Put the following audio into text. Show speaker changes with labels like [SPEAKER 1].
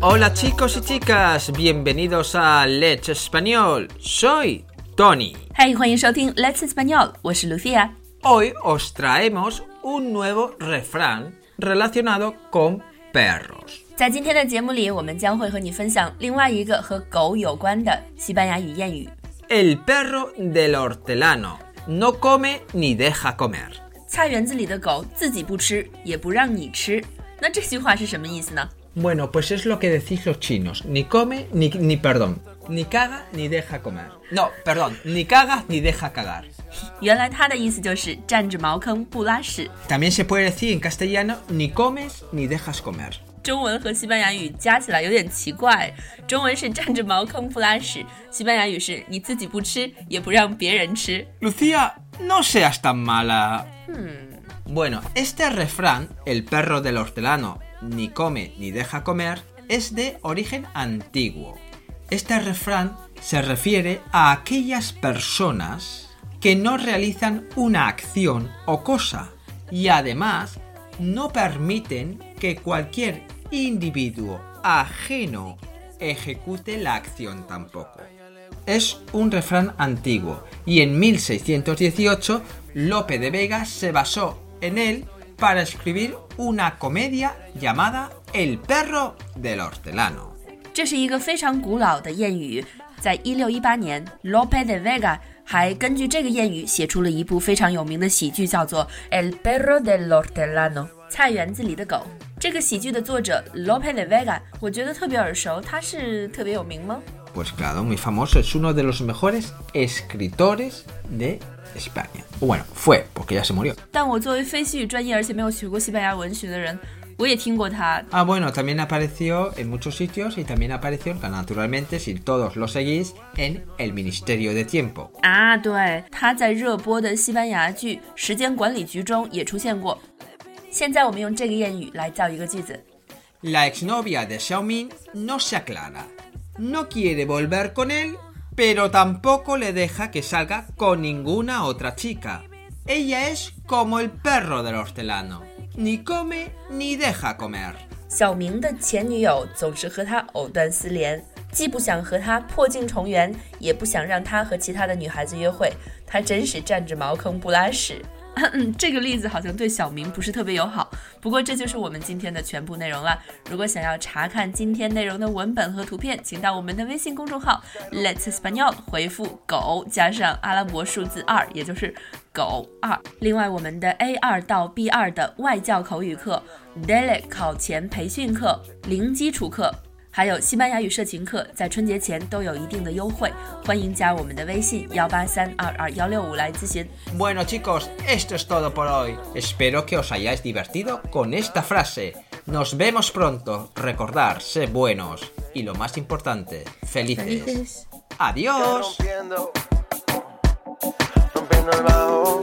[SPEAKER 1] Hola chicos y chicas, bienvenidos a Let's Español. Soy Tony.
[SPEAKER 2] 嗨，欢迎收听 Let's Español，我是 Lucia。
[SPEAKER 1] Hoy os traemos un nuevo refrán relacionado con perros.
[SPEAKER 2] 在今天的节目里，我们将会和你分享另外一个和狗有关的西班牙语谚语。
[SPEAKER 1] El perro del hortelano no come ni deja comer.
[SPEAKER 2] 菜园子里的狗自己不吃，也不让你吃。那这句话是什么意思呢？
[SPEAKER 1] Bueno, pues es lo que decís los chinos. Ni come, ni, ni perdón. Ni caga, ni deja comer. No, perdón. Ni caga, ni deja cagar.
[SPEAKER 2] 原来它的意思就是占着茅坑不拉屎。
[SPEAKER 1] También se puede decir en castellano, ni comes, ni dejas comer.
[SPEAKER 2] 中文和西班牙语加起来有点奇怪，中文是占着茅坑不拉屎，西班牙语是你自己不吃，也不让别人吃。
[SPEAKER 1] Lucía, no seas tan mala. Bueno, este refrán, el perro del hortelano ni come ni deja comer, es de origen antiguo. Este refrán se refiere a aquellas personas que no realizan una acción o cosa y además no permiten que cualquier individuo ajeno ejecute la acción tampoco. Es un refrán antiguo y en 1618 Lope de Vega se basó en él para escribir una comedia llamada El perro del hortelano.
[SPEAKER 2] 这是一个非常古老的谚语，在一六一八年，Lope de Vega 还根据这个谚语写出了一部非常有名的喜剧，叫做《El Perro del Hortelano》菜园子里的狗。这个喜剧的作者 Lope de Vega，我觉得特别耳熟，他是特别有名吗
[SPEAKER 1] ？Pues claro, muy famoso, es uno de los mejores escritores de España. Bueno, fue, porque ya se murió.
[SPEAKER 2] 但我作为非西语专业而且没有学过西班牙文学的人，我也听过他。
[SPEAKER 1] Ah, bueno, también apareció en muchos sitios y también apareció, naturalmente, si todos lo seguís, en El Ministerio de Tiempo.
[SPEAKER 2] 啊，对，他在热播的西班牙剧《时间管理局》中也出现过。现在我们用这个谚语来造一个句子。
[SPEAKER 1] La exnovia de Xiaoming no se aclara. No quiere volver con él, pero tampoco le deja que salga con ninguna otra chica. Ella es como el perro del hortelano. Ni come ni deja comer.
[SPEAKER 2] 小明的前女友总是和他藕断丝连，既不想和他破镜重圆，也不想让他和其他的女孩子约会。他真是占着茅坑不拉屎。嗯，这个例子好像对小明不是特别友好。不过这就是我们今天的全部内容了。如果想要查看今天内容的文本和图片，请到我们的微信公众号 Let's Español 回复“狗”加上阿拉伯数字二，也就是“狗二”。另外，我们的 A 二到 B 二的外教口语课、Daily 考前培训课、零基础课。还有西班牙语社群课，在春节前都有一定的优惠，欢迎加我们的微信幺八三二二幺六五来咨询。
[SPEAKER 1] Bueno chicos, esto es todo por hoy. Espero que os hayáis divertido con esta frase. Nos vemos pronto. Recordar, sé buenos. Y lo más importante, felices. Adiós.
[SPEAKER 3] rompiendo, rompiendo el bajo.